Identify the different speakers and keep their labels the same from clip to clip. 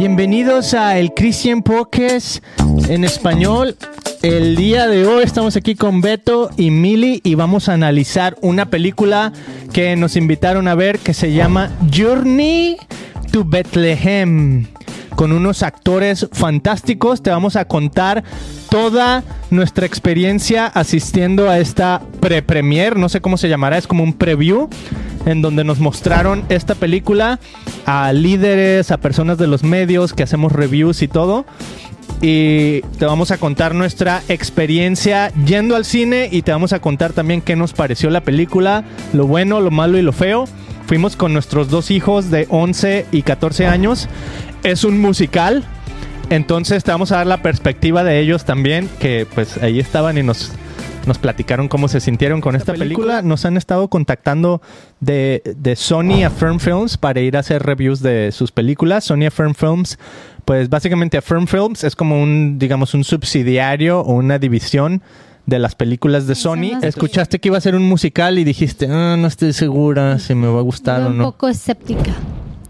Speaker 1: Bienvenidos a el Christian Podcast en español. El día de hoy estamos aquí con Beto y Mili y vamos a analizar una película que nos invitaron a ver que se llama Journey to Bethlehem con unos actores fantásticos. Te vamos a contar toda nuestra experiencia asistiendo a esta pre-premier, no sé cómo se llamará, es como un preview en donde nos mostraron esta película a líderes, a personas de los medios que hacemos reviews y todo. Y te vamos a contar nuestra experiencia yendo al cine y te vamos a contar también qué nos pareció la película, lo bueno, lo malo y lo feo. Fuimos con nuestros dos hijos de 11 y 14 años. Es un musical, entonces te vamos a dar la perspectiva de ellos también, que pues ahí estaban y nos, nos platicaron cómo se sintieron con esta, película. Nos han estado contactando de, de Sony Affirm Films para ir a hacer reviews de sus películas. Sony Affirm Films, pues básicamente Affirm Films es como un, digamos, un subsidiario o una división de las películas de Sony. Escuchaste que iba a ser un musical y dijiste, ah, no estoy segura si me va a gustar o
Speaker 2: un
Speaker 1: no.
Speaker 2: poco escéptica.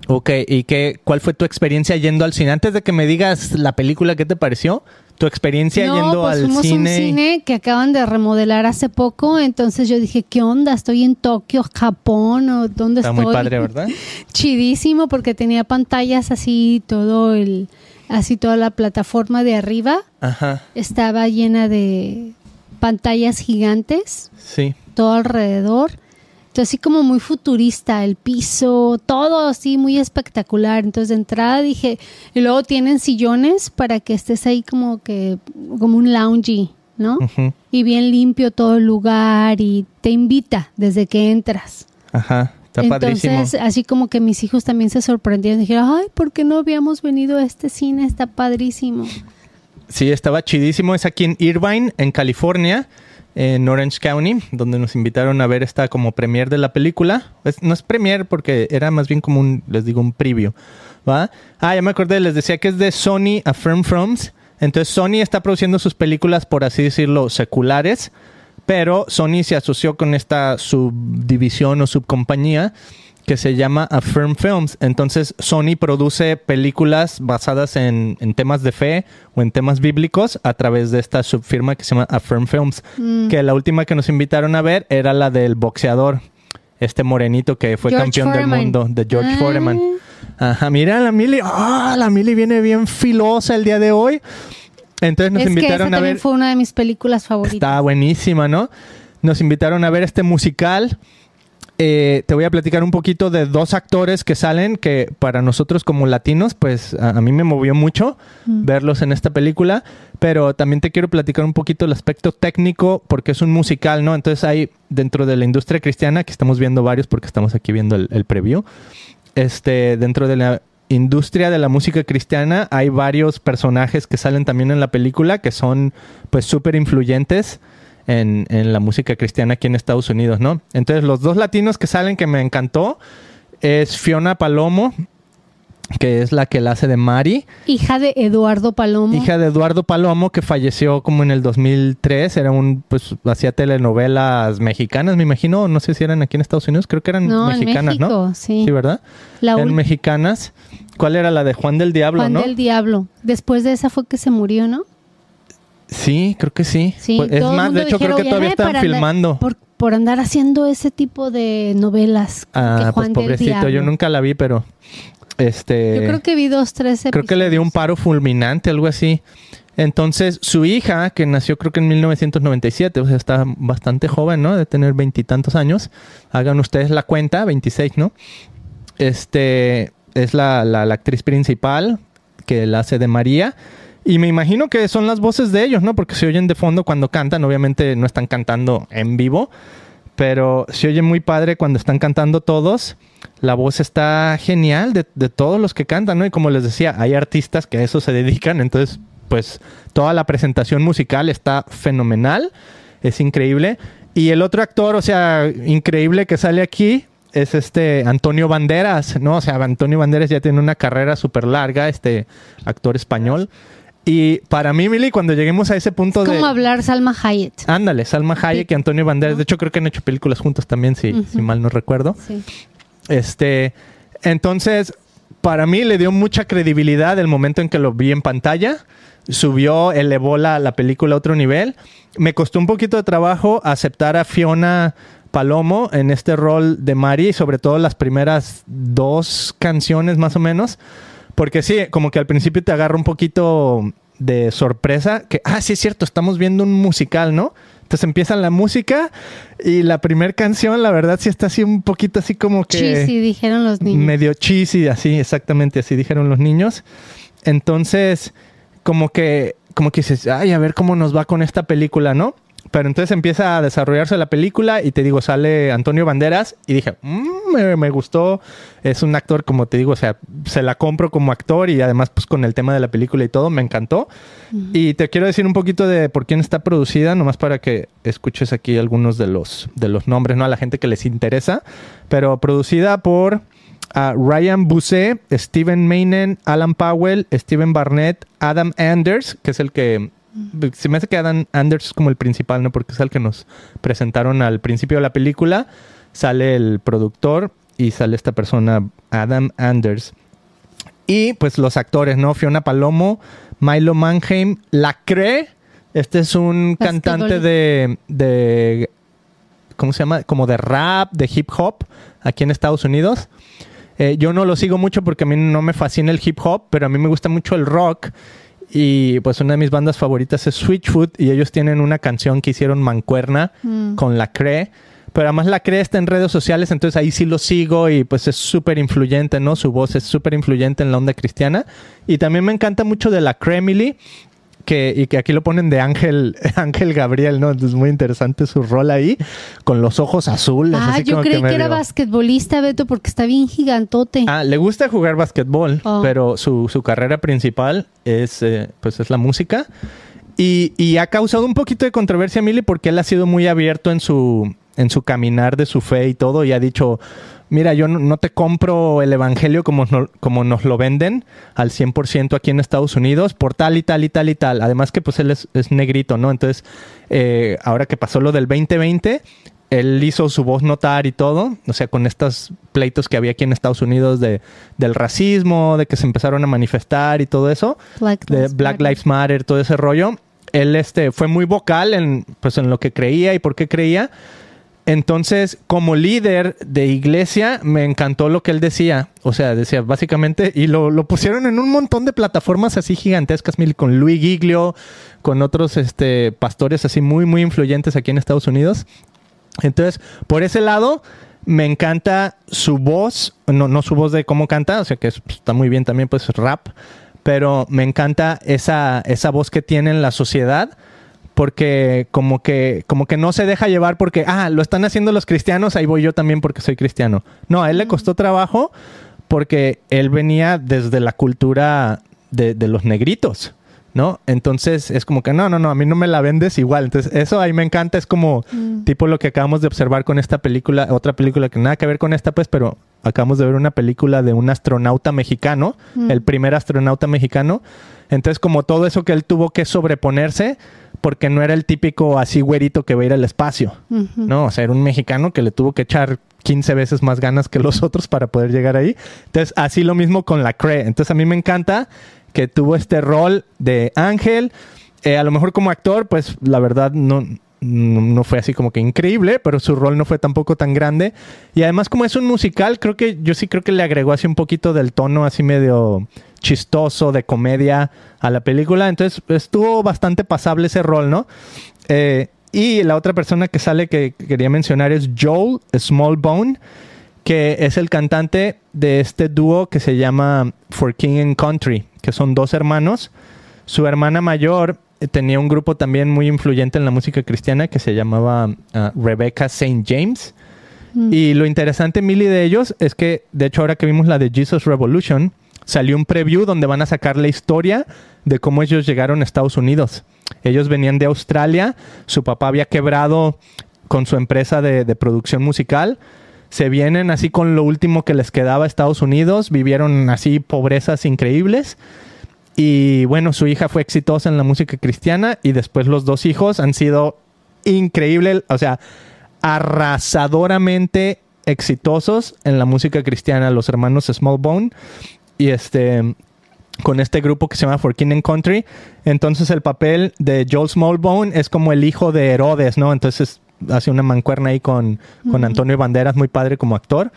Speaker 1: Ok, ¿y qué, cuál fue tu experiencia yendo al cine? Antes de que me digas la película, ¿qué te pareció? Tu experiencia
Speaker 2: no,
Speaker 1: yendo
Speaker 2: pues
Speaker 1: al
Speaker 2: fuimos
Speaker 1: cine.
Speaker 2: un cine que acaban de remodelar hace poco, entonces yo dije, ¿qué onda? ¿Estoy en Tokio, Japón o dónde
Speaker 1: Está
Speaker 2: estoy?
Speaker 1: muy padre, ¿verdad?
Speaker 2: Chidísimo porque tenía pantallas así, todo el, así toda la plataforma de arriba
Speaker 1: Ajá,
Speaker 2: estaba llena de pantallas gigantes,
Speaker 1: sí.
Speaker 2: todo alrededor. Entonces, así como muy futurista, el piso, todo así muy espectacular. Entonces, de entrada dije, y luego tienen sillones para que estés ahí como que, como un lounge, ¿no? Y bien limpio todo el lugar y te invita desde que entras.
Speaker 1: Ajá, está padrísimo.
Speaker 2: Entonces, así como que mis hijos también se sorprendieron. Dijeron, ay, ¿por qué no habíamos venido a este cine? Está padrísimo.
Speaker 1: Sí, estaba chidísimo. Es aquí en Irvine, en California, en Orange County, donde nos invitaron a ver esta como premier de la película. No es premier porque era más bien como un, les digo, un preview. ¿va? Ah, ya me acordé, les decía que es de Sony Affirm Films. Entonces Sony está produciendo sus películas, por así decirlo, seculares. Pero Sony se asoció con esta subdivisión o subcompañía que se llama Affirm Films. Entonces Sony produce películas basadas en, en temas de fe o en temas bíblicos a través de esta subfirma que se llama Affirm Films.
Speaker 2: Mm.
Speaker 1: Que la última que nos invitaron a ver era la del boxeador, este morenito que fue
Speaker 2: George
Speaker 1: campeón
Speaker 2: Foreman.
Speaker 1: del mundo, de George
Speaker 2: Ah.
Speaker 1: Foreman. Ajá, mira la Mili, ah, la Mili viene bien filosa el día de hoy. Entonces nos
Speaker 2: es que esa
Speaker 1: invitaron a
Speaker 2: también
Speaker 1: ver
Speaker 2: fue una de mis películas favoritas.
Speaker 1: Está buenísima, ¿no? Nos invitaron a ver este musical. Eh, te voy a platicar un poquito de dos actores que salen que para nosotros como latinos, pues a, a mí me movió mucho
Speaker 2: Mm.
Speaker 1: verlos en esta película, pero también te quiero platicar un poquito el aspecto técnico porque es un musical, ¿no? Entonces hay dentro de la industria cristiana, que estamos viendo varios porque estamos aquí viendo el, el preview, este, dentro de la industria de la música cristiana hay varios personajes que salen también en la película que son pues súper influyentes en, en la música cristiana aquí en Estados Unidos, ¿no? Entonces los dos latinos que salen que me encantó es Fiona Palomo, que es la que la hace de Mari,
Speaker 2: Hija de Eduardo Palomo.
Speaker 1: hija de Eduardo Palomo, que falleció como en el 2003, era un, pues hacía telenovelas mexicanas, me imagino, no sé si eran aquí en Estados Unidos, creo que eran
Speaker 2: no, en
Speaker 1: mexicanas,
Speaker 2: México,
Speaker 1: ¿no?
Speaker 2: sí.
Speaker 1: Sí, ¿verdad?
Speaker 2: La
Speaker 1: eran mexicanas. ¿Cuál era la de Juan del Diablo,
Speaker 2: Juan
Speaker 1: no?
Speaker 2: del Diablo. Después de esa fue que se murió, ¿no?
Speaker 1: Sí, creo que sí.
Speaker 2: Sí.
Speaker 1: Pues, es más, de hecho, creo que todavía
Speaker 2: "Ay,
Speaker 1: están
Speaker 2: andar-
Speaker 1: filmando.
Speaker 2: Por, por andar haciendo ese tipo de novelas.
Speaker 1: Ah, pues
Speaker 2: Juan del
Speaker 1: pobrecito, yo nunca la vi, pero este
Speaker 2: Yo creo que vi dos, tres
Speaker 1: creo que le dio un paro fulminante, algo así. Entonces, su hija, que nació creo que en 1997, o sea, está bastante joven, ¿no? De tener veintitantos años. Hagan ustedes la cuenta, 26, ¿no? Este es la, la- la actriz principal que la hace de María. Y me imagino que son las voces de ellos, ¿no? Porque se oyen de fondo cuando cantan. Obviamente no están cantando en vivo, pero se oye muy padre cuando están cantando todos. La voz está genial de, de todos los que cantan, ¿no? Y como les decía, hay artistas que a eso se dedican, entonces, pues toda la presentación musical está fenomenal, es increíble. Y el otro actor, o sea, increíble que sale aquí, es este Antonio Banderas, ¿no? O sea, Antonio Banderas ya tiene una carrera súper larga, este actor español. Y para mí, Mili, cuando lleguemos a ese punto
Speaker 2: Es
Speaker 1: de...
Speaker 2: como hablar Salma Hayek.
Speaker 1: Ándale, Salma Hayek
Speaker 2: Sí.
Speaker 1: y Antonio Banderas. De hecho, creo que han hecho películas juntos también, si mal no recuerdo.
Speaker 2: Sí.
Speaker 1: Este, entonces, para mí le dio mucha credibilidad el momento en que lo vi en pantalla. Subió, elevó la, la película a otro nivel. Me costó un poquito de trabajo aceptar a Fiona Palomo en este rol de Mari, sobre todo las primeras dos canciones más o menos. Porque sí, como que al principio te agarra un poquito de sorpresa, que, ah, sí es cierto, estamos viendo un musical, ¿no? Entonces empieza la música y la primera canción, la verdad, sí está así un poquito así como que...
Speaker 2: Cheesy, dijeron los niños.
Speaker 1: Medio cheesy, así, exactamente, así dijeron los niños. Entonces, como que, como que dices, ay, a ver cómo nos va con esta película, ¿no? Pero entonces empieza a desarrollarse la película y te digo, sale Antonio Banderas y dije, "Mm, me, me gustó. Es un actor, como te digo, o sea, se la compro como actor y además pues con el tema de la película y todo, me encantó. Y te quiero decir un poquito de por quién está producida, nomás para que escuches aquí algunos de los, de los nombres, ¿no? A la gente que les interesa. Pero producida por ah, Ryan Busse, Steven Mainen, Alan Powell, Steven Barnett, Adam Anders, que es el que se me hace que Adam Anders es como el principal, ¿no? Porque es el que nos presentaron al principio de la película. Sale el productor y sale esta persona, Adam Anders. Y pues los actores, ¿no? Fiona Palomo, Milo Mannheim, Lacre. Este es un cantante de, de. ¿Cómo se llama? Como de rap, de hip hop, aquí en Estados Unidos. Eh, yo no lo sigo mucho porque a mí no me fascina el hip hop, pero a mí me gusta mucho el rock. Y pues una de mis bandas favoritas es Switchfoot y ellos tienen una canción que hicieron Mancuerna
Speaker 2: Mm.
Speaker 1: con la CRE. Pero además la CRE está en redes sociales, entonces ahí sí lo sigo y pues es súper influyente, ¿no? Su voz es súper influyente en la onda cristiana. Y también me encanta mucho de la Cremily, que, y que aquí lo ponen de Ángel, Ángel Gabriel, ¿no? Entonces muy interesante su rol ahí, con los ojos azules.
Speaker 2: Ah,
Speaker 1: así
Speaker 2: yo
Speaker 1: como
Speaker 2: creí que, era basquetbolista, Beto, porque está bien gigantote.
Speaker 1: Ah, le gusta jugar basquetbol,
Speaker 2: Oh.
Speaker 1: pero su, su carrera principal es, eh, pues es la música. Y, y ha causado un poquito de controversia, Milly, porque él ha sido muy abierto en su, en su caminar de su fe y todo, y ha dicho, mira, yo no, te compro el evangelio como, no- como nos lo venden al 100% aquí en Estados Unidos, por tal y tal y tal y tal. Además que pues él es, es negrito, ¿no? Entonces, eh, ahora que pasó lo del 2020, él hizo su voz notar y todo, o sea, con estos pleitos que había aquí en Estados Unidos de, del racismo, de que se empezaron a manifestar y todo eso
Speaker 2: Black
Speaker 1: de
Speaker 2: Lives
Speaker 1: Black
Speaker 2: Matter.
Speaker 1: Lives Matter, todo ese rollo. Él este, fue muy vocal en, pues, en lo que creía y por qué creía. Entonces, como líder de iglesia, me encantó lo que él decía. O sea, decía básicamente, y lo, lo pusieron en un montón de plataformas así gigantescas, con Luis Giglio, con otros este, pastores así muy, muy influyentes aquí en Estados Unidos. Entonces, por ese lado, me encanta su voz, no, no su voz de cómo canta, o sea que es- pues, está muy bien también, pues rap, pero me encanta esa, esa voz que tiene en la sociedad. Porque como que, como que no se deja llevar porque, ah, lo están haciendo los cristianos, ahí voy yo también porque soy cristiano. No, a él le costó trabajo porque él venía desde la cultura de, de los negritos, ¿no? Entonces es como que no, no, no, a mí no me la vendes igual. Entonces eso ahí me encanta, es como
Speaker 2: Mm.
Speaker 1: tipo lo que acabamos de observar con esta película, otra película que nada que ver con esta, pues, pero acabamos de ver una película de un astronauta mexicano,
Speaker 2: Mm.
Speaker 1: el primer astronauta mexicano. Entonces como todo eso que él tuvo que sobreponerse porque no era el típico así güerito que va a ir al espacio. No, o sea, era un mexicano que le tuvo que echar 15 veces más ganas que los otros para poder llegar ahí. Entonces, así lo mismo con la CRE. Entonces, a mí me encanta que tuvo este rol de ángel. Eh, a lo mejor como actor, pues la verdad no, no fue así como que increíble, pero su rol no fue tampoco tan grande. Y además, como es un musical, creo que yo sí creo que le agregó así un poquito del tono así medio chistoso, de comedia a la película. Entonces, estuvo bastante pasable ese rol, ¿no? Eh, y la otra persona que sale que quería mencionar es Joel Smallbone, que es el cantante de este dúo que se llama For King and Country, que son dos hermanos. Su hermana mayor tenía un grupo también muy influyente en la música cristiana que se llamaba ah, Rebecca St. James.
Speaker 2: Mm.
Speaker 1: Y lo interesante, Milly, de ellos es que, de hecho, ahora que vimos la de Jesus Revolution, salió un preview donde van a sacar la historia de cómo ellos llegaron a Estados Unidos. Ellos venían de Australia, su papá había quebrado con su empresa de, de producción musical. Se vienen así con lo último que les quedaba a Estados Unidos, vivieron así pobrezas increíbles. Y bueno, su hija fue exitosa en la música cristiana y después los dos hijos han sido increíbles, o sea, arrasadoramente exitosos en la música cristiana, los hermanos Smallbone. y este con este grupo que se llama For King and Country. Entonces el papel de Joel Smallbone es como el hijo de Herodes, ¿no? Entonces hace una mancuerna ahí con, con Antonio Banderas, muy padre como actor.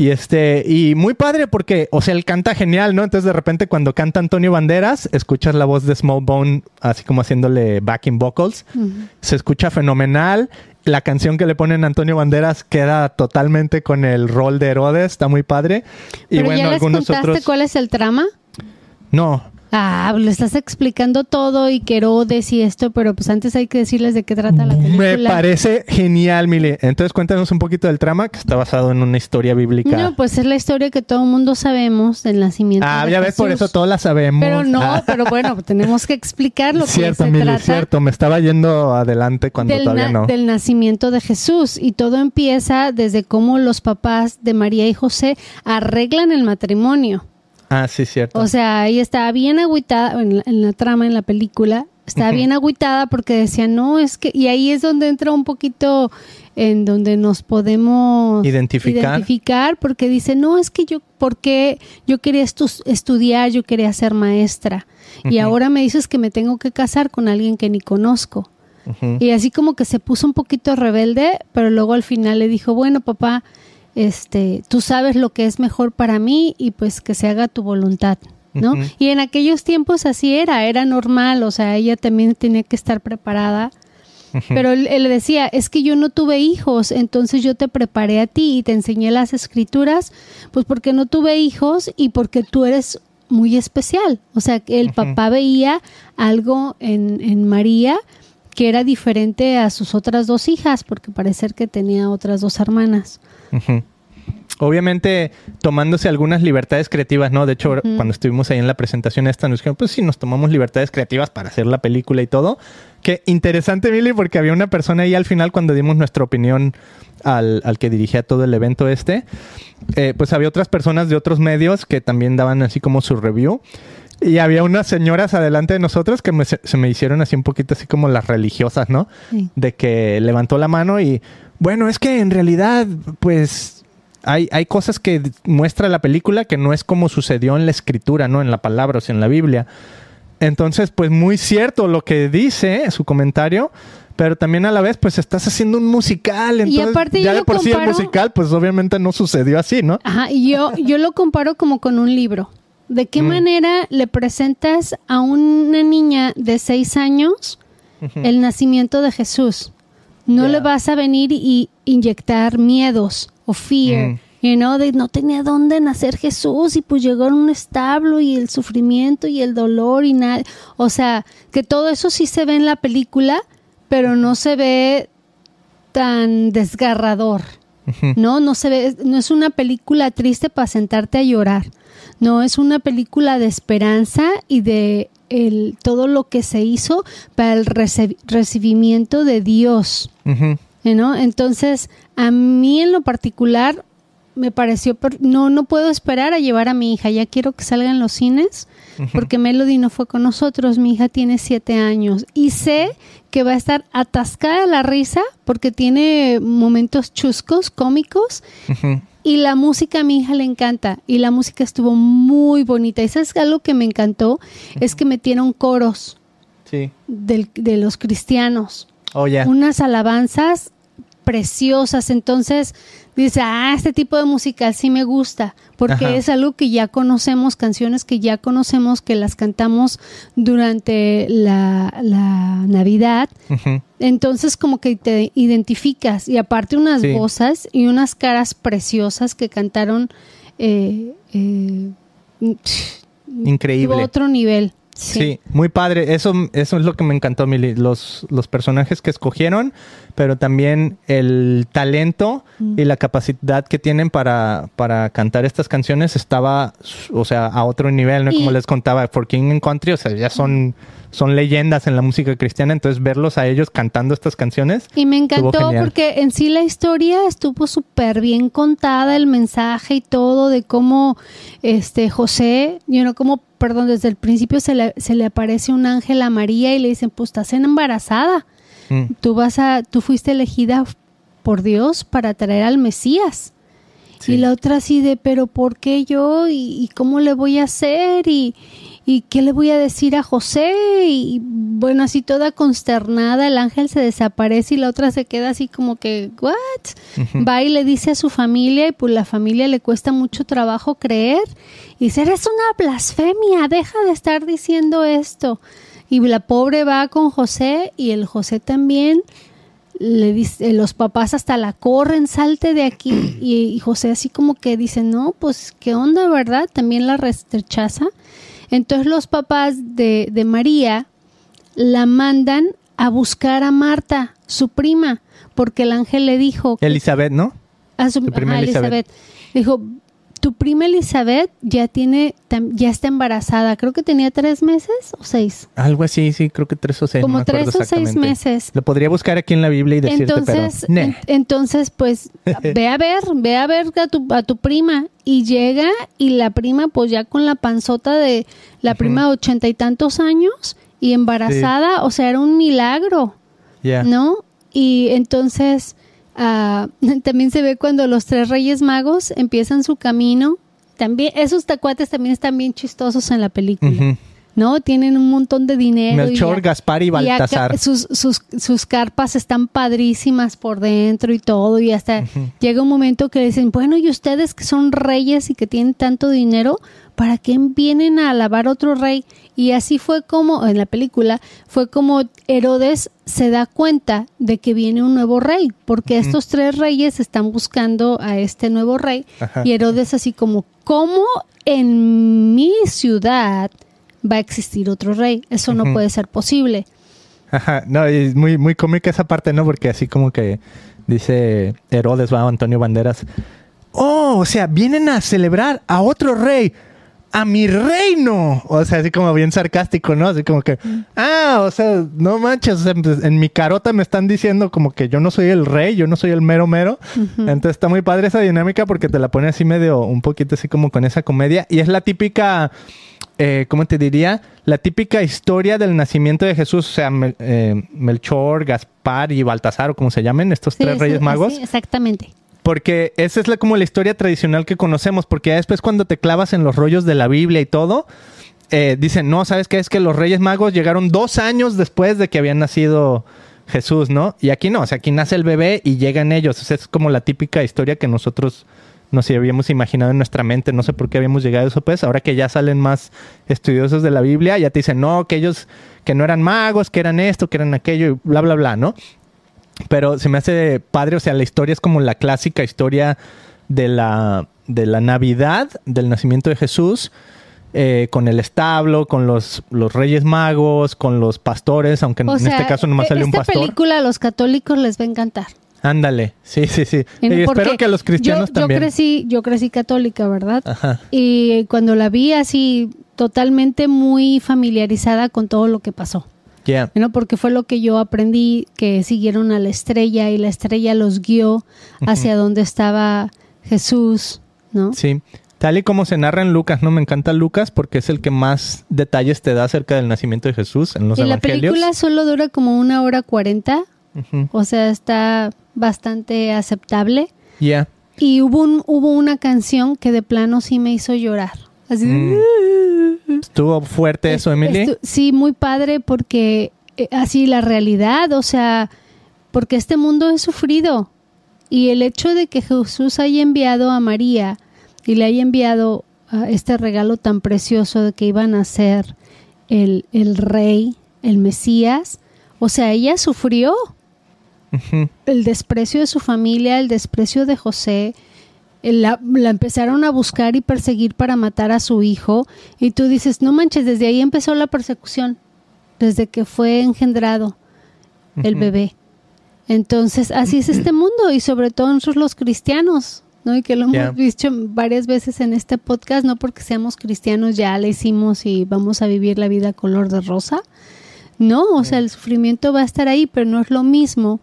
Speaker 1: Y este, y muy padre porque, o sea, él canta genial, ¿no? Entonces de repente cuando canta Antonio Banderas, escuchas la voz de Smallbone así como haciéndole backing vocals. Se escucha fenomenal. La canción que le ponen a Antonio Banderas queda totalmente con el rol de Herodes, está muy padre.
Speaker 2: Y bueno, ya les algunos contaste cuál es el trama?
Speaker 1: No,
Speaker 2: Ah, le estás explicando todo y que Herodes y esto, pero pues antes hay que decirles de qué trata la película.
Speaker 1: Me parece genial, Mili. Entonces cuéntanos un poquito del trama que está basado en una historia bíblica.
Speaker 2: No, pues es la historia que todo el mundo sabemos del nacimiento.
Speaker 1: Ah, ya ves, por eso todos la sabemos.
Speaker 2: Pero no, ah. pero bueno, tenemos que explicar lo
Speaker 1: cierto,
Speaker 2: que
Speaker 1: se Mili, Cierto, me estaba yendo adelante cuando todavía no.
Speaker 2: Del nacimiento de Jesús y todo empieza desde cómo los papás de María y José arreglan el matrimonio.
Speaker 1: Ah, sí, cierto.
Speaker 2: O sea, ahí estaba bien agüitada en la, trama, en la película, estaba bien agüitada porque decía, no, es que, y ahí es donde entra un poquito en donde nos podemos
Speaker 1: identificar,
Speaker 2: identificar porque dice, no, es que yo, porque yo quería estudiar, yo quería ser maestra, y ahora me dices que me tengo que casar con alguien que ni conozco. Y así como que se puso un poquito rebelde, pero luego al final le dijo, bueno, papá, este, tú sabes lo que es mejor para mí y pues que se haga tu voluntad, ¿no? Y en aquellos tiempos así era, era normal, o sea, ella también tenía que estar preparada. Pero él, le decía, es que yo no tuve hijos, entonces yo te preparé a ti y te enseñé las escrituras, pues porque no tuve hijos y porque tú eres muy especial. O sea, que el papá veía algo en, en María que era diferente a sus otras dos hijas, porque parece que tenía otras dos hermanas.
Speaker 1: Obviamente tomándose algunas libertades creativas, ¿no? De hecho, cuando estuvimos ahí en la presentación esta, nos dijeron, pues sí, nos tomamos libertades creativas para hacer la película y todo. Qué interesante, Billy, porque había una persona ahí al final cuando dimos nuestra opinión al, al que dirigía todo el evento este, eh, pues había otras personas de otros medios que también daban así como su review. Y había unas señoras adelante de nosotros que se me hicieron así un poquito así como las religiosas, ¿no? De que levantó la mano y, bueno, es que en realidad, pues, hay, hay cosas que muestra la película que no es como sucedió en la escritura, ¿no? En la palabra, o sea, en la Biblia. Entonces, pues muy cierto lo que dice su comentario, pero también a la vez, pues estás haciendo un musical. Entonces, y aparte ya de por sí el musical, pues obviamente no sucedió así, ¿no?
Speaker 2: Ajá, y yo, yo lo comparo como con un libro. ¿De qué mm. manera le presentas a una niña de seis años el nacimiento de Jesús? No le vas a venir y inyectar miedos o fear. Mm. You know, de no tenía dónde nacer Jesús y pues llegó en un establo y el sufrimiento y el dolor y nada. O sea, que todo eso sí se ve en la película, pero no se ve tan desgarrador. No, no se ve, no es una película triste para sentarte a llorar. No, es una película de esperanza y de el, todo lo que se hizo para el recibimiento de Dios. ¿no? Entonces, a mí en lo particular me pareció, no, no puedo esperar a llevar a mi hija, ya quiero que salgan los cines, porque Melody no fue con nosotros, mi hija tiene siete años y sé que va a estar atascada la risa porque tiene momentos chuscos, cómicos, y la música a mi hija le encanta y la música estuvo muy bonita. Y sabes algo que me encantó es que metieron coros de los cristianos.
Speaker 1: Oh,
Speaker 2: Unas alabanzas preciosas. Entonces dice, ah, este tipo de música sí me gusta, porque es algo que ya conocemos, canciones que ya conocemos, que las cantamos durante la, Navidad. Entonces como que te identificas y aparte unas voces y unas caras preciosas que cantaron. Eh, eh,
Speaker 1: Increíble.
Speaker 2: Otro nivel.
Speaker 1: Sí. muy padre. Eso, eso es lo que me encantó, Mili. Los, los personajes que escogieron, pero también el talento mm. y la capacidad que tienen para, para cantar estas canciones estaba, o sea, a otro nivel, ¿no? Como les contaba, For King and Country, o sea, ya son son leyendas en la música cristiana, entonces verlos a ellos cantando estas canciones.
Speaker 2: Y me encantó porque en sí la historia estuvo súper bien contada, el mensaje y todo de cómo este José, yo no como, perdón, desde el principio se le, se le aparece un ángel a María y le dicen, pues estás embarazada. Mm. Tú vas a, tú fuiste elegida por Dios para traer al Mesías.
Speaker 1: Sí.
Speaker 2: Y la otra así de, pero ¿por qué yo? ¿Y, y cómo le voy a hacer? ¿Y, ¿Y qué le voy a decir a José? Y bueno, así toda consternada, el ángel se desaparece y la otra se queda así como que, ¿what? Va y le dice a su familia y pues la familia le cuesta mucho trabajo creer. Y dice, eres una blasfemia, deja de estar diciendo esto. Y la pobre va con José y el José también le dice, los papás hasta la corren, salte de aquí. Y, y José así como que dice, no, pues qué onda, ¿verdad? También la rechaza. Entonces los papás de, de María la mandan a buscar a Marta, su prima, porque el ángel le dijo
Speaker 1: Elizabeth, ¿no?
Speaker 2: a su
Speaker 1: prima
Speaker 2: ajá,
Speaker 1: Elizabeth.
Speaker 2: Dijo, tu prima Elizabeth ya tiene, ya está embarazada. Creo que tenía tres meses o seis.
Speaker 1: Algo así, sí, creo que tres o seis.
Speaker 2: Como tres o seis meses.
Speaker 1: Lo podría buscar aquí en la Biblia y decirte,
Speaker 2: Entonces,
Speaker 1: pero...
Speaker 2: en- entonces, pues, ve a ver, ve a ver a tu, a tu prima. Y llega y la prima, pues ya con la panzota de la prima de ochenta y tantos años y embarazada, o sea, era un milagro.
Speaker 1: Ya.
Speaker 2: ¿no? Y entonces ah, también se ve cuando los tres reyes magos empiezan su camino. También, esos tacuates también están bien chistosos en la película. ¿no? Tienen un montón de dinero.
Speaker 1: Melchor,
Speaker 2: y,
Speaker 1: Gaspar y Baltasar.
Speaker 2: sus, sus, sus carpas están padrísimas por dentro y todo. Y hasta llega un momento que dicen, bueno, y ustedes que son reyes y que tienen tanto dinero, ¿para qué vienen a alabar a otro rey? Y así fue como, en la película, fue como Herodes se da cuenta de que viene un nuevo rey, porque estos tres reyes están buscando a este nuevo rey.
Speaker 1: Ajá.
Speaker 2: Y Herodes así como, ¿cómo en mi ciudad va a existir otro rey? Eso no puede ser posible.
Speaker 1: Ajá, no, es muy, muy cómica esa parte, ¿no? Porque así como que dice Herodes, va, Antonio Banderas. Oh, o sea, vienen a celebrar a otro rey, a mi reino. O sea, así como bien sarcástico, ¿no? Así como que, ah, o sea, no manches, sea, pues, en mi carota me están diciendo como que yo no soy el rey, yo no soy el mero mero. Entonces está muy padre esa dinámica porque te la pone así medio, un poquito así como con esa comedia. Y es la típica eh, ¿cómo te diría? La típica historia del nacimiento de Jesús, o sea, Mel- eh, Melchor, Gaspar y Baltasar, o como se llamen, estos
Speaker 2: Sí,
Speaker 1: tres reyes magos.
Speaker 2: exactamente.
Speaker 1: Porque esa es la, como la historia tradicional que conocemos, porque después cuando te clavas en los rollos de la Biblia y todo, eh, dicen, no, ¿sabes qué? Es que los Reyes Magos llegaron dos años después de que había nacido Jesús, ¿no? Y aquí no, o sea, aquí nace el bebé y llegan ellos. O sea, es como la típica historia que nosotros nos habíamos imaginado en nuestra mente. No sé por qué habíamos llegado a eso, pues. Ahora que ya salen más estudiosos de la Biblia, ya te dicen, no, que ellos, que no eran magos, que eran esto, que eran aquello, y bla, bla, bla, ¿no? Pero se me hace padre, o sea, la historia es como la clásica historia de la, de la Navidad, del nacimiento de Jesús, eh, con el establo, con los, los reyes magos, con los pastores, aunque
Speaker 2: O
Speaker 1: en
Speaker 2: sea,
Speaker 1: este caso nomás
Speaker 2: e-
Speaker 1: salió un
Speaker 2: esta
Speaker 1: pastor.
Speaker 2: película a los católicos les va a encantar.
Speaker 1: Ándale, sí, sí, sí. Y espero que a los cristianos
Speaker 2: yo,
Speaker 1: también.
Speaker 2: Yo crecí, yo crecí católica, ¿verdad?
Speaker 1: Ajá.
Speaker 2: Y cuando la vi así, totalmente muy familiarizada con todo lo que pasó.
Speaker 1: Yeah.
Speaker 2: ¿no? Porque fue lo que yo aprendí, que siguieron a la estrella y la estrella los guió hacia donde estaba Jesús, ¿no?
Speaker 1: Sí. Tal y como se narra en Lucas, ¿no? Me encanta Lucas porque es el que más detalles te da acerca del nacimiento de Jesús en los
Speaker 2: y la
Speaker 1: evangelios.
Speaker 2: película solo dura como una hora cuarenta, o sea, está bastante aceptable.
Speaker 1: Yeah.
Speaker 2: Y hubo, un, hubo una canción que de plano sí me hizo llorar. Así
Speaker 1: Mm. Estuvo fuerte eso, Emily.
Speaker 2: Estu- sí, muy padre porque eh, así la realidad, o sea, porque este mundo es sufrido y el hecho de que Jesús haya enviado a María y le haya enviado este regalo tan precioso de que iban a ser el, el rey, el Mesías, o sea, ella sufrió el desprecio de su familia, el desprecio de José, la, la empezaron a buscar y perseguir para matar a su hijo, y tú dices, no manches, desde ahí empezó la persecución, desde que fue engendrado el bebé. Entonces, así es este mundo, y sobre todo nosotros los cristianos, ¿no? Y que lo hemos visto varias veces en este podcast, no porque seamos cristianos ya le hicimos y vamos a vivir la vida color de rosa. No, o sea, el sufrimiento va a estar ahí, pero no es lo mismo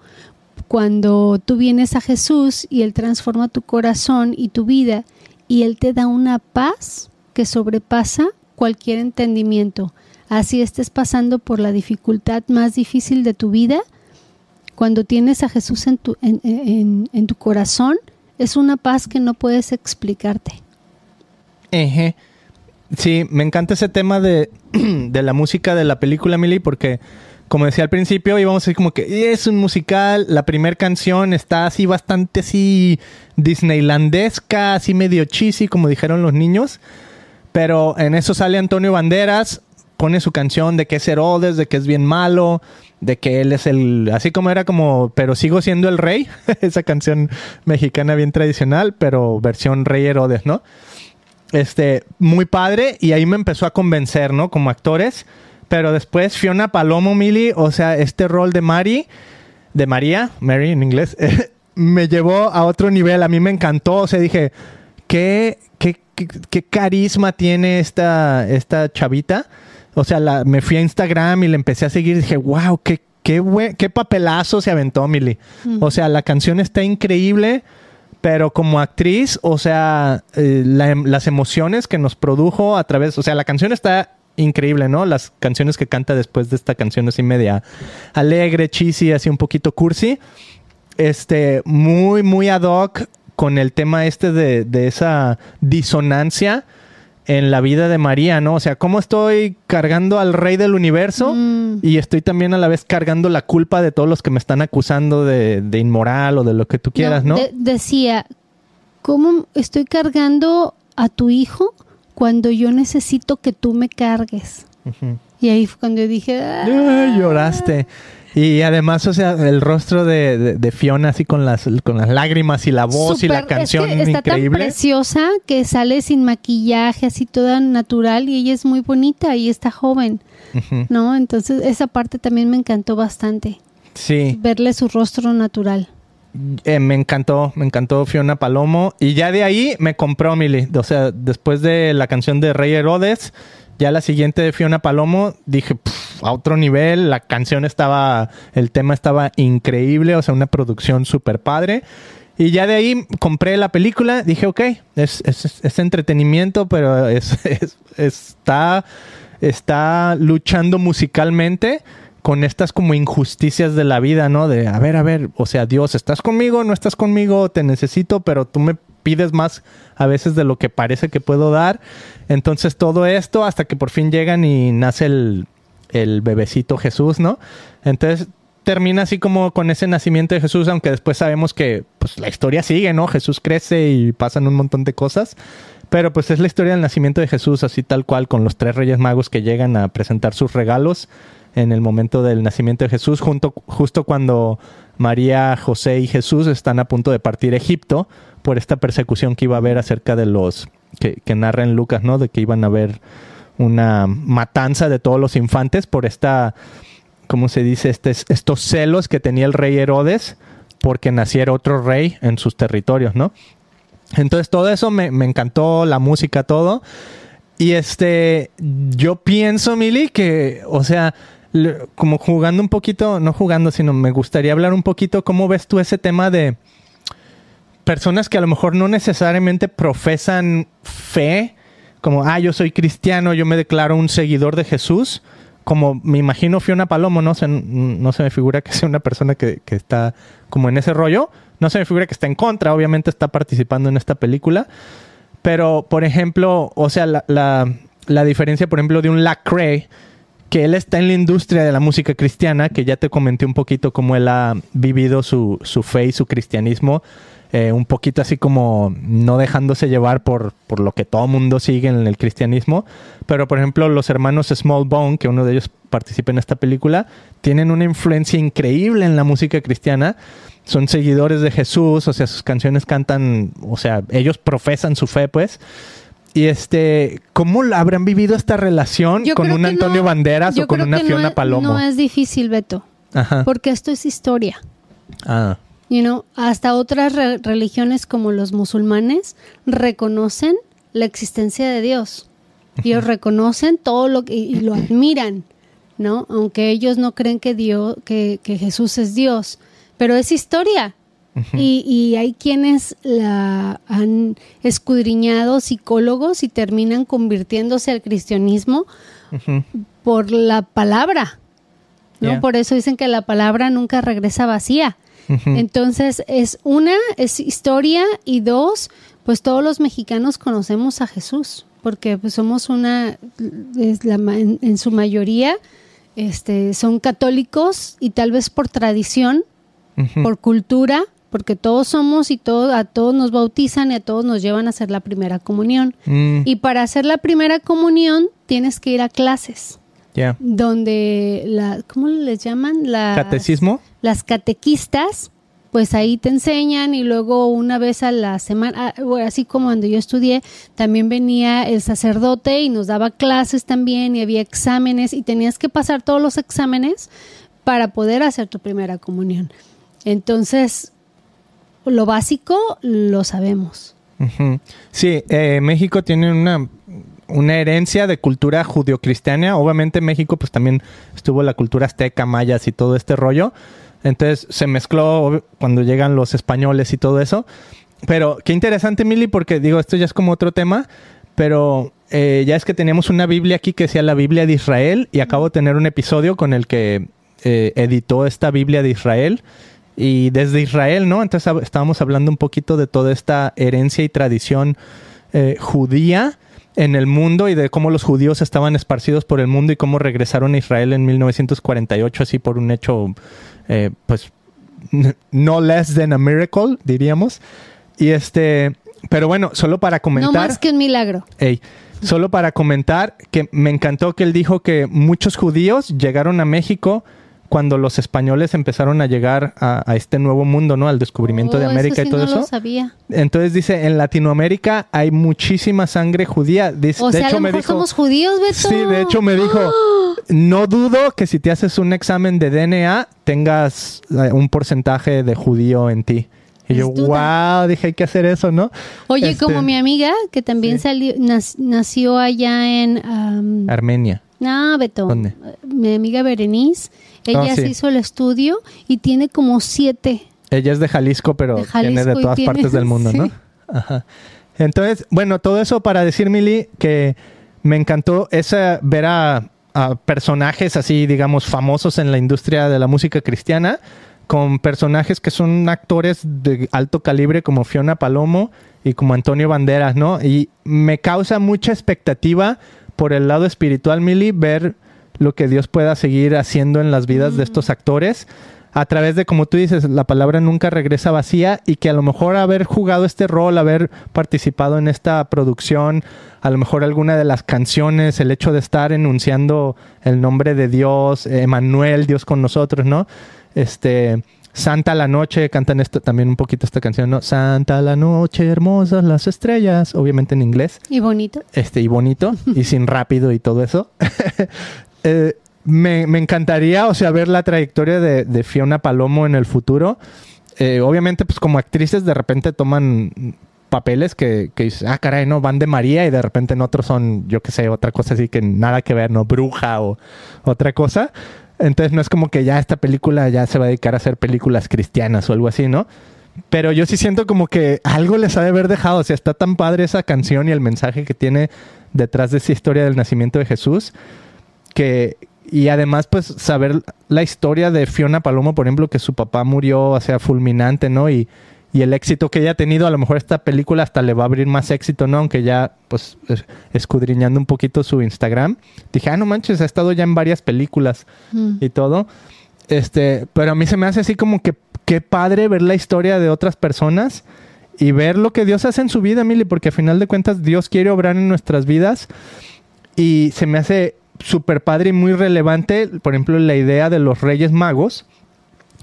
Speaker 2: cuando tú vienes a Jesús y Él transforma tu corazón y tu vida y Él te da una paz que sobrepasa cualquier entendimiento. Así estés pasando por la dificultad más difícil de tu vida, cuando tienes a Jesús en tu, en, en- tu corazón, es una paz que no puedes explicarte.
Speaker 1: Eje. Sí, me encanta ese tema de, de la música de la película, Millie, porque como decía al principio, íbamos a decir como que es un musical, la primera canción está así bastante así disneylandesca, así medio cheesy, como dijeron los niños, pero en eso sale Antonio Banderas, pone su canción de que es Herodes, de que es bien malo, de que él es el, así como era como, pero sigo siendo el rey, esa canción mexicana bien tradicional, pero versión rey Herodes, ¿no? Este, muy padre, y ahí me empezó a convencer, ¿no? Como actores, pero después Fiona Palomo, Mili, o sea, este rol de Mari, de María, Mary en inglés, me llevó a otro nivel, a mí me encantó, o sea, dije, qué, qué, qué, carisma tiene esta, esta chavita o sea, la, me fui a Instagram y le empecé a seguir y dije, wow, qué, qué, qué papelazo se aventó Milly. O sea, la canción está increíble, pero como actriz, o sea, eh, las emociones que nos produjo a través, o sea, la canción está increíble, ¿no? Las canciones que canta después de esta canción así media alegre, cheesy, así un poquito cursi. Este, muy, muy ad hoc con el tema este de, de esa disonancia en la vida de María, ¿no? O sea, cómo estoy cargando al rey del universo mm. y estoy también a la vez cargando la culpa de todos los que me están acusando de, inmoral o de lo que tú quieras, ¿no?
Speaker 2: decía, ¿cómo estoy cargando a tu hijo cuando yo necesito que tú me cargues? Y ahí fue cuando yo dije...
Speaker 1: ¡Ah! lloraste. Y además, o sea, el rostro de, Fiona así con las, con las lágrimas y la voz y la canción es está tan
Speaker 2: preciosa que sale sin maquillaje, así toda natural y ella es muy bonita y está joven, ¿no? Entonces esa parte también me encantó bastante.
Speaker 1: Sí.
Speaker 2: Verle su rostro natural.
Speaker 1: Eh, me encantó, me encantó Fiona Palomo. Y ya de ahí me compró Milly. O sea, después de la canción de Rey Herodes, ya la siguiente de Fiona Palomo, dije, a otro nivel, la canción estaba, el tema estaba increíble, o sea, una producción súper padre. Y ya de ahí compré la película, dije, ok, es, entretenimiento, pero es, está, está luchando musicalmente con estas como injusticias de la vida, ¿no? De, a ver, a ver, o sea, Dios, ¿estás conmigo? ¿No estás conmigo? Te necesito, pero tú me pides más a veces de lo que parece que puedo dar. Entonces todo esto hasta que por fin llegan y nace el, bebecito Jesús, ¿no? Entonces termina así como con ese nacimiento de Jesús, aunque después sabemos que pues, la historia sigue, ¿no? Jesús crece y pasan un montón de cosas. Pero pues es la historia del nacimiento de Jesús, así tal cual, con los tres reyes magos que llegan a presentar sus regalos en el momento del nacimiento de Jesús, justo cuando María, José y Jesús están a punto de partir a Egipto por esta persecución que iba a haber acerca de los que, que narra en Lucas, ¿no? De que iban a haber una matanza de todos los infantes por esta, ¿cómo se dice? Este, estos celos que tenía el rey Herodes porque naciera otro rey en sus territorios, ¿no? Entonces todo eso me, me encantó, la música, todo. Y este, yo pienso, Mili, que, o sea, como jugando un poquito, no jugando, sino me gustaría hablar un poquito, ¿cómo ves tú ese tema de personas que a lo mejor no necesariamente profesan fe, como, ah, yo soy cristiano, yo me declaro un seguidor de Jesús, como me imagino Fiona Palomo, no se, no se me figura que sea una persona que, está como en ese rollo, no se me figura que está en contra, obviamente está participando en esta película, pero por ejemplo, o sea, la, la, diferencia, por ejemplo, de un Lacrae, que él está en la industria de la música cristiana, que ya te comenté un poquito cómo él ha vivido su, su fe y su cristianismo eh, un poquito así como no dejándose llevar por, por lo que todo mundo sigue en el cristianismo. Pero, por ejemplo, los hermanos Small Bone, que uno de ellos participa en esta película, tienen una influencia increíble en la música cristiana. Son seguidores de Jesús, o sea, sus canciones cantan, o sea, ellos profesan su fe, pues. Y este, ¿cómo habrán vivido esta relación con un Antonio Banderas o con una Fiona Palomo?
Speaker 2: No es difícil, Beto. Ajá. Porque esto es historia.
Speaker 1: Ah.
Speaker 2: You know, hasta otras religiones como los musulmanes reconocen la existencia de Dios. Ellos reconocen todo lo que y lo admiran, ¿no? Aunque ellos no creen que Dios, que, Jesús es Dios, pero es historia. Y, y, hay quienes la han escudriñado psicólogos y terminan convirtiéndose al cristianismo por la palabra, ¿no? Por eso dicen que la palabra nunca regresa vacía. Entonces, es una, es historia y dos, pues todos los mexicanos conocemos a Jesús, porque pues somos una, es la, en, en, su mayoría, este, son católicos y tal vez por tradición, por cultura, porque todos somos y todo, a todos nos bautizan y a todos nos llevan a hacer la primera comunión.
Speaker 1: Mm.
Speaker 2: Y para hacer la primera comunión tienes que ir a clases.
Speaker 1: Ya.
Speaker 2: Donde la, ¿cómo les llaman? Las,
Speaker 1: ¿Catecismo?
Speaker 2: Las catequistas, pues ahí te enseñan y luego una vez a la semana, ah, así como cuando yo estudié, también venía el sacerdote y nos daba clases también y había exámenes y tenías que pasar todos los exámenes para poder hacer tu primera comunión. Entonces, lo básico lo sabemos.
Speaker 1: Sí, eh, México tiene una, una herencia de cultura judio-cristiana. Obviamente México pues también estuvo la cultura azteca, mayas y todo este rollo. Entonces se mezcló cuando llegan los españoles y todo eso. Pero qué interesante, Mili, porque digo, esto ya es como otro tema, pero eh, ya es que teníamos una Biblia aquí que decía la Biblia de Israel y acabo de tener un episodio con el que eh, editó esta Biblia de Israel y desde Israel, ¿no? Entonces estábamos hablando un poquito de toda esta herencia y tradición eh, judía en el mundo y de cómo los judíos estaban esparcidos por el mundo y cómo regresaron a Israel en 1948, así por un hecho, eh, pues, no less than a miracle, diríamos. Y este, pero bueno, solo para comentar.
Speaker 2: No más que un milagro.
Speaker 1: Ey, solo para comentar que me encantó que él dijo que muchos judíos llegaron a México cuando los españoles empezaron a llegar a, a este nuevo mundo, ¿no? Al descubrimiento de
Speaker 2: Oh,
Speaker 1: América
Speaker 2: sí
Speaker 1: y todo
Speaker 2: no
Speaker 1: eso.
Speaker 2: lo sabía.
Speaker 1: Entonces dice, en Latinoamérica hay muchísima sangre judía. Dice-
Speaker 2: O
Speaker 1: de
Speaker 2: sea, a
Speaker 1: hecho me dijo,
Speaker 2: somos judíos, Beto.
Speaker 1: sí, de hecho me dijo, no dudo que si te haces un examen de DNA tengas eh, un porcentaje de judío en ti. Y yo, wow, dije, hay que hacer eso, ¿no?
Speaker 2: Oye,
Speaker 1: Este,
Speaker 2: como mi amiga, que también
Speaker 1: Sí.
Speaker 2: salió, nac- nació allá en...
Speaker 1: Armenia.
Speaker 2: no, Beto.
Speaker 1: ¿Dónde?
Speaker 2: Mi amiga Berenice, ella
Speaker 1: Ah, sí.
Speaker 2: se hizo el estudio y tiene como siete.
Speaker 1: Ella es de Jalisco, pero
Speaker 2: De
Speaker 1: tiene de
Speaker 2: Jalisco
Speaker 1: todas
Speaker 2: tiene-
Speaker 1: partes del mundo, ¿no? Ajá. Entonces, bueno, todo eso para decir, Mili, que me encantó esa, ver a, a personajes así, digamos, famosos en la industria de la música cristiana, con personajes que son actores de alto calibre como Fiona Palomo y como Antonio Banderas, ¿no? Y me causa mucha expectativa por el lado espiritual, Mili, ver lo que Dios pueda seguir haciendo en las vidas de estos actores a través de, como tú dices, la palabra nunca regresa vacía y que a lo mejor haber jugado este rol, haber participado en esta producción, a lo mejor alguna de las canciones, el hecho de estar enunciando el nombre de Dios, Emanuel, Dios con nosotros, ¿no? Este, Santa la noche, cantan esto también un poquito esta canción, ¿no? Santa la noche, hermosas las estrellas, obviamente en inglés
Speaker 2: Y bonito.
Speaker 1: este y bonito y sin rápido y todo eso. Eh, me, encantaría, o sea, ver la trayectoria de, Fiona Palomo en el futuro. Eh, obviamente, pues como actrices de repente toman papeles que, que ah, caray, no, van de María y de repente en otros son, yo qué sé, otra cosa así que nada que ver, ¿no? Bruja o otra cosa. Entonces no es como que ya esta película ya se va a dedicar a hacer películas cristianas o algo así, ¿no? Pero yo sí siento como que algo les ha de haber dejado. O sea, está tan padre esa canción y el mensaje que tiene detrás de esa historia del nacimiento de Jesús. Que, y además, pues, saber la historia de Fiona Palomo, por ejemplo, que su papá murió, o sea, fulminante, ¿no? Y, y el éxito que ella ha tenido, a lo mejor esta película hasta le va a abrir más éxito, ¿no? Aunque ya, pues, es- escudriñando un poquito su Instagram, dije, ah, no manches, ha estado ya en varias películas
Speaker 2: Mm.
Speaker 1: y todo. Este, pero a mí se me hace así como que qué padre ver la historia de otras personas y ver lo que Dios hace en su vida, Mili, porque a final de cuentas Dios quiere obrar en nuestras vidas y se me hace súper padre y muy relevante, por ejemplo, la idea de los Reyes Magos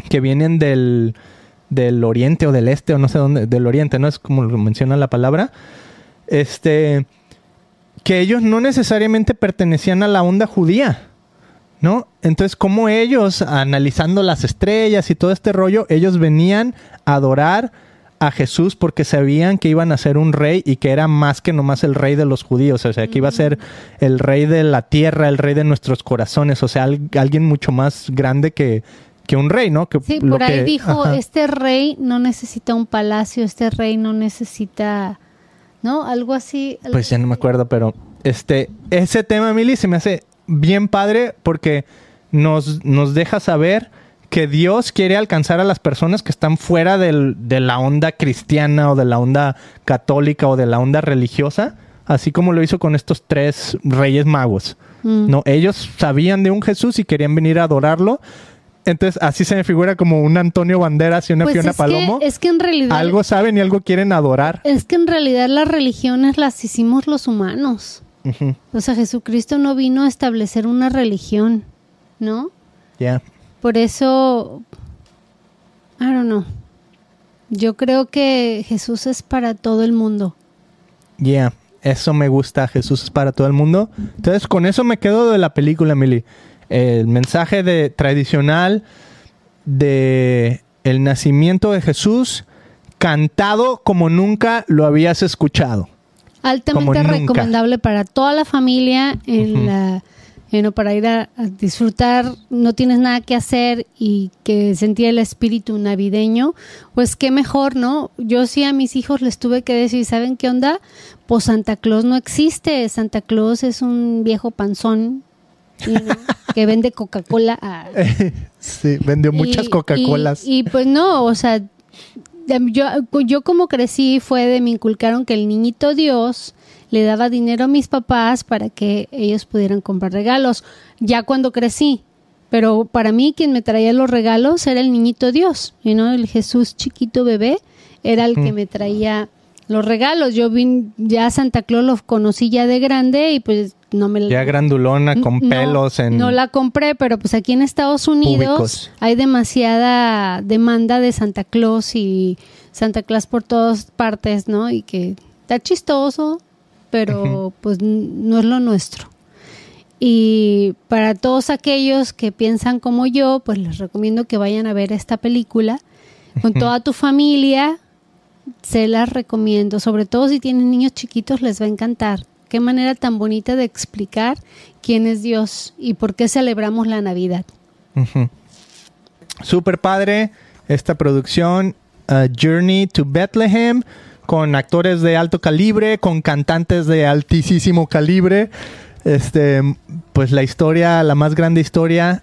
Speaker 1: que vienen del, del oriente o del este o no sé dónde, del oriente, ¿no? Es como lo menciona la palabra. Este, que ellos no necesariamente pertenecían a la onda judía. ¿no? Entonces, como ellos, analizando las estrellas y todo este rollo, ellos venían a adorar a Jesús porque sabían que iban a ser un rey y que era más que nomás el rey de los judíos, o sea, que iba a ser el rey de la tierra, el rey de nuestros corazones, o sea, al- alguien mucho más grande que, que un rey, ¿no? Que
Speaker 2: Sí, por ahí
Speaker 1: que-
Speaker 2: dijo,
Speaker 1: ajá.
Speaker 2: este rey no necesita un palacio, este rey no necesita, ¿no? Algo así. algo
Speaker 1: Pues ya no me acuerdo, pero este, ese tema, Mili, se me hace bien padre porque nos, nos deja saber que Dios quiere alcanzar a las personas que están fuera del- de la onda cristiana o de la onda católica o de la onda religiosa, así como lo hizo con estos tres reyes magos.
Speaker 2: Mm.
Speaker 1: No, ellos sabían de un Jesús y querían venir a adorarlo. Entonces, así se me figura como un Antonio Banderas y una
Speaker 2: Pues
Speaker 1: Fiona
Speaker 2: es
Speaker 1: Palomo.
Speaker 2: que, es que en realidad
Speaker 1: Algo saben y algo quieren adorar.
Speaker 2: es que en realidad las religiones las hicimos los humanos. O sea, Jesucristo no vino a establecer una religión, ¿no?
Speaker 1: Ya.
Speaker 2: Por eso, I don't know. Yo creo que Jesús es para todo el mundo.
Speaker 1: Yeah, eso me gusta. Jesús es para todo el mundo. Entonces, con eso me quedo de la película, Mili. El mensaje de tradicional de el nacimiento de Jesús cantado como nunca lo habías escuchado.
Speaker 2: Altamente recomendable para toda la familia en la bueno, para ir a, a disfrutar, no tienes nada que hacer y que sentir el espíritu navideño, pues qué mejor, ¿no? Yo sí a mis hijos les tuve que decir, ¿saben qué onda? Pues Santa Claus no existe, Santa Claus es un viejo panzón que vende Coca-Cola. a-
Speaker 1: sí, vendió muchas Coca-Colas.
Speaker 2: Y, y, pues no, o sea, de- yo, yo como crecí fue de me inculcaron que el niñito Dios le daba dinero a mis papás para que ellos pudieran comprar regalos, ya cuando crecí. Pero para mí quien me traía los regalos era el niñito Dios, you know, el Jesús chiquito bebé era el que me traía los regalos. Yo vine, ya Santa Claus lo conocí ya de grande y pues no me
Speaker 1: Ya grandulona con
Speaker 2: no,
Speaker 1: pelos en...
Speaker 2: No la compré, pero pues aquí en Estados Unidos
Speaker 1: Públicos.
Speaker 2: hay demasiada demanda de Santa Claus y Santa Claus por todas partes, ¿no? Y que está chistoso, pero pues no es lo nuestro. Y para todos aquellos que piensan como yo, pues les recomiendo que vayan a ver esta película con toda tu familia. Se las recomiendo, sobre todo si tienen niños chiquitos, les va a encantar. Qué manera tan bonita de explicar quién es Dios y por qué celebramos la Navidad.
Speaker 1: Super padre esta producción uh, Journey to Bethlehem con actores de alto calibre, con cantantes de altísimo calibre. Este, pues la historia, la más grande historia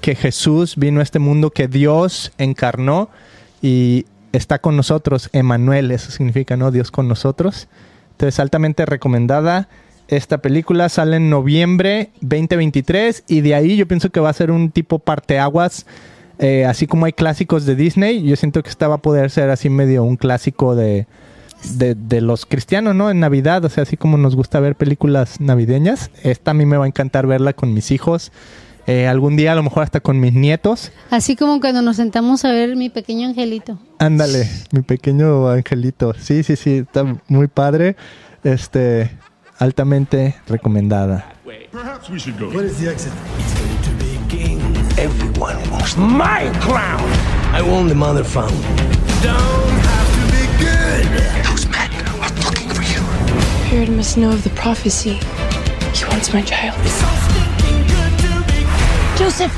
Speaker 1: que Jesús vino a este mundo, que Dios encarnó y está con nosotros. Emanuel, eso significa, ¿no? Dios con nosotros. Entonces, altamente recomendada. Esta película sale en noviembre 2023 y de ahí yo pienso que va a ser un tipo parteaguas. Eh, así como hay clásicos de Disney, yo siento que esta va a poder ser así medio un clásico de, de, de los cristianos, ¿no? En Navidad, o sea, así como nos gusta ver películas navideñas. Esta a mí me va a encantar verla con mis hijos. Eh, algún día a lo mejor hasta con mis nietos.
Speaker 2: Así como cuando nos sentamos a ver mi pequeño angelito.
Speaker 1: Ándale, mi pequeño angelito. Sí, sí, sí, está muy padre. Este, altamente recomendada.
Speaker 3: Perhaps we should go.
Speaker 4: What is the exit?
Speaker 5: Everyone wants my crown. I own the mother fountain.
Speaker 4: Don't
Speaker 5: Those men are looking for you.
Speaker 6: Herod must know of the prophecy. He wants my child. Joseph!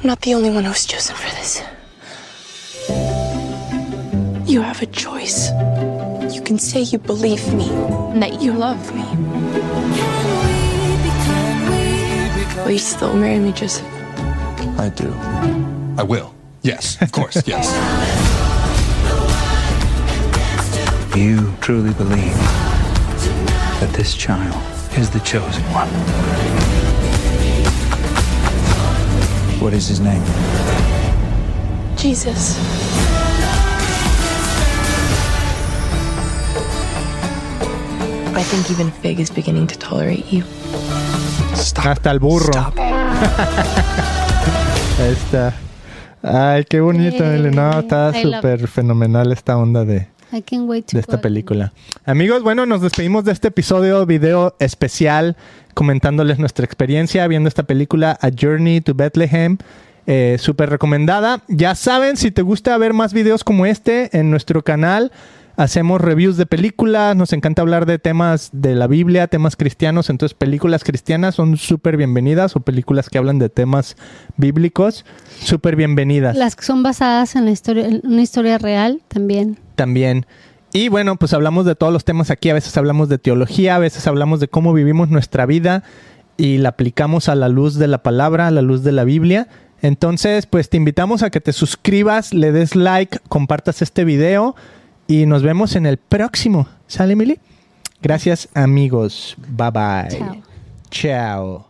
Speaker 6: I'm not the only one who's chosen for this. You have a choice. You can say you believe me and that you love me. Will you still marry me, Joseph?
Speaker 3: I do. I will. Yes, of course, yes.
Speaker 7: You truly believe that this child is the chosen one. What is his name?
Speaker 6: Jesus. I think even Fig is beginning to tolerate you.
Speaker 3: Stop.
Speaker 1: Hasta el burro.
Speaker 3: Stop.
Speaker 1: Ahí está. Ay, qué bonito,
Speaker 2: Yay.
Speaker 1: Elena. Está súper fenomenal esta onda de,
Speaker 2: I can't wait to
Speaker 1: de esta película. Amigos, bueno, nos despedimos de este episodio video especial comentándoles nuestra experiencia viendo esta película A Journey to Bethlehem. Eh, Súper recomendada. Ya saben, si te gusta ver más videos como este en nuestro canal, hacemos reviews de películas, nos encanta hablar de temas de la Biblia, temas cristianos, entonces películas cristianas son súper bienvenidas o películas que hablan de temas bíblicos, súper bienvenidas
Speaker 2: Las que son basadas en la historia, en una historia real también
Speaker 1: también. Y bueno, pues hablamos de todos los temas aquí, a veces hablamos de teología, a veces hablamos de cómo vivimos nuestra vida y la aplicamos a la luz de la palabra, a la luz de la Biblia. Entonces, pues te invitamos a que te suscribas, le des like, compartas este video y nos vemos en el próximo. ¿Sale, Emily? Gracias, amigos. Bye bye. Chao.